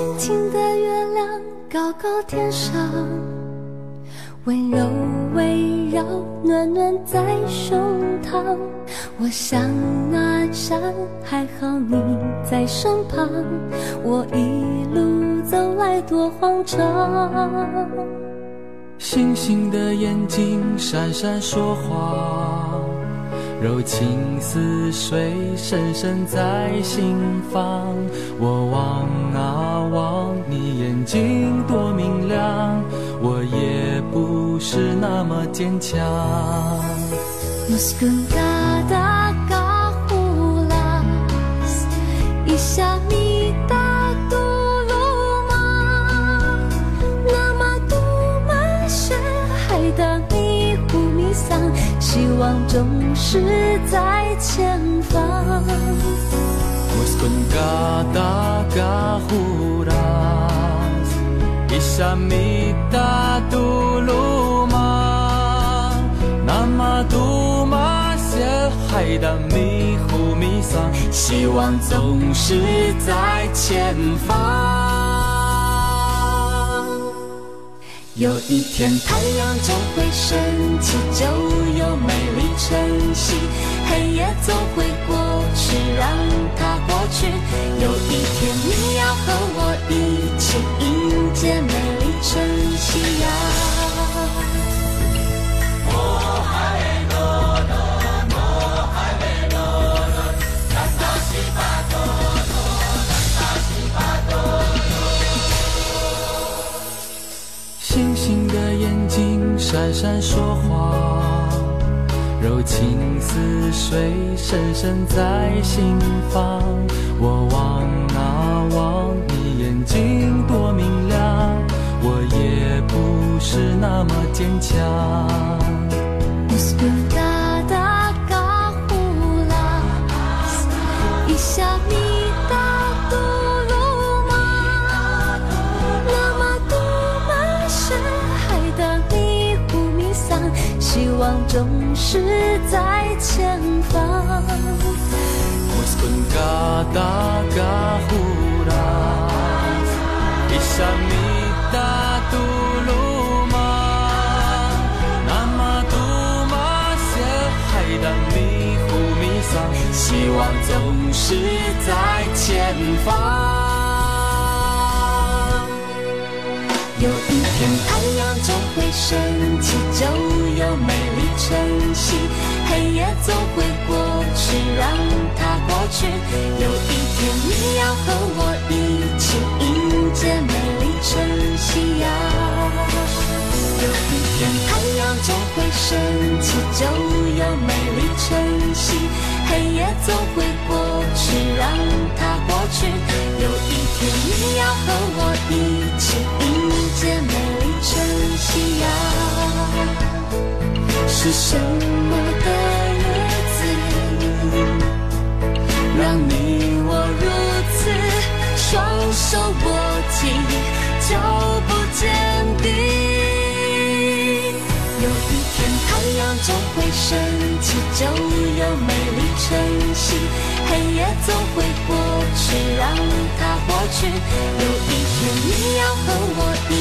轻轻的月亮高高天上，温柔围绕，暖暖在胸膛。我想啊想，还好你在身旁。我一路走来多慌张。星星的眼睛闪闪说话，柔情似水深深在心房。我望，睛多明亮，我也不是那么坚强。总是在前方。达米达杜鲁玛，南玛杜玛，谢海达米呼米桑，希望总是在前方，有一天太阳总会升起，就有美丽晨曦，黑夜总会过去，让它过去，有一天你要和我。闪闪说话，柔情似水，深深在心房。我望啊望，你眼睛多明亮，我也不是那么坚强。总是在前方。希望总是在前方。有一天太阳就会升起就有美丽晨曦，黑夜总会过去，让它过去。有一天你要和我一起迎接美丽晨曦呀。有一天太阳总会升起，就有美丽晨曦。黑夜总会过去，让它过去。有一天你要和我一起迎接美丽晨是什么的日子，让你我如此双手握紧，脚步坚定？有一天太阳总会升起，就有美丽晨曦；黑夜总会过去，让它过去。有一天你要和我一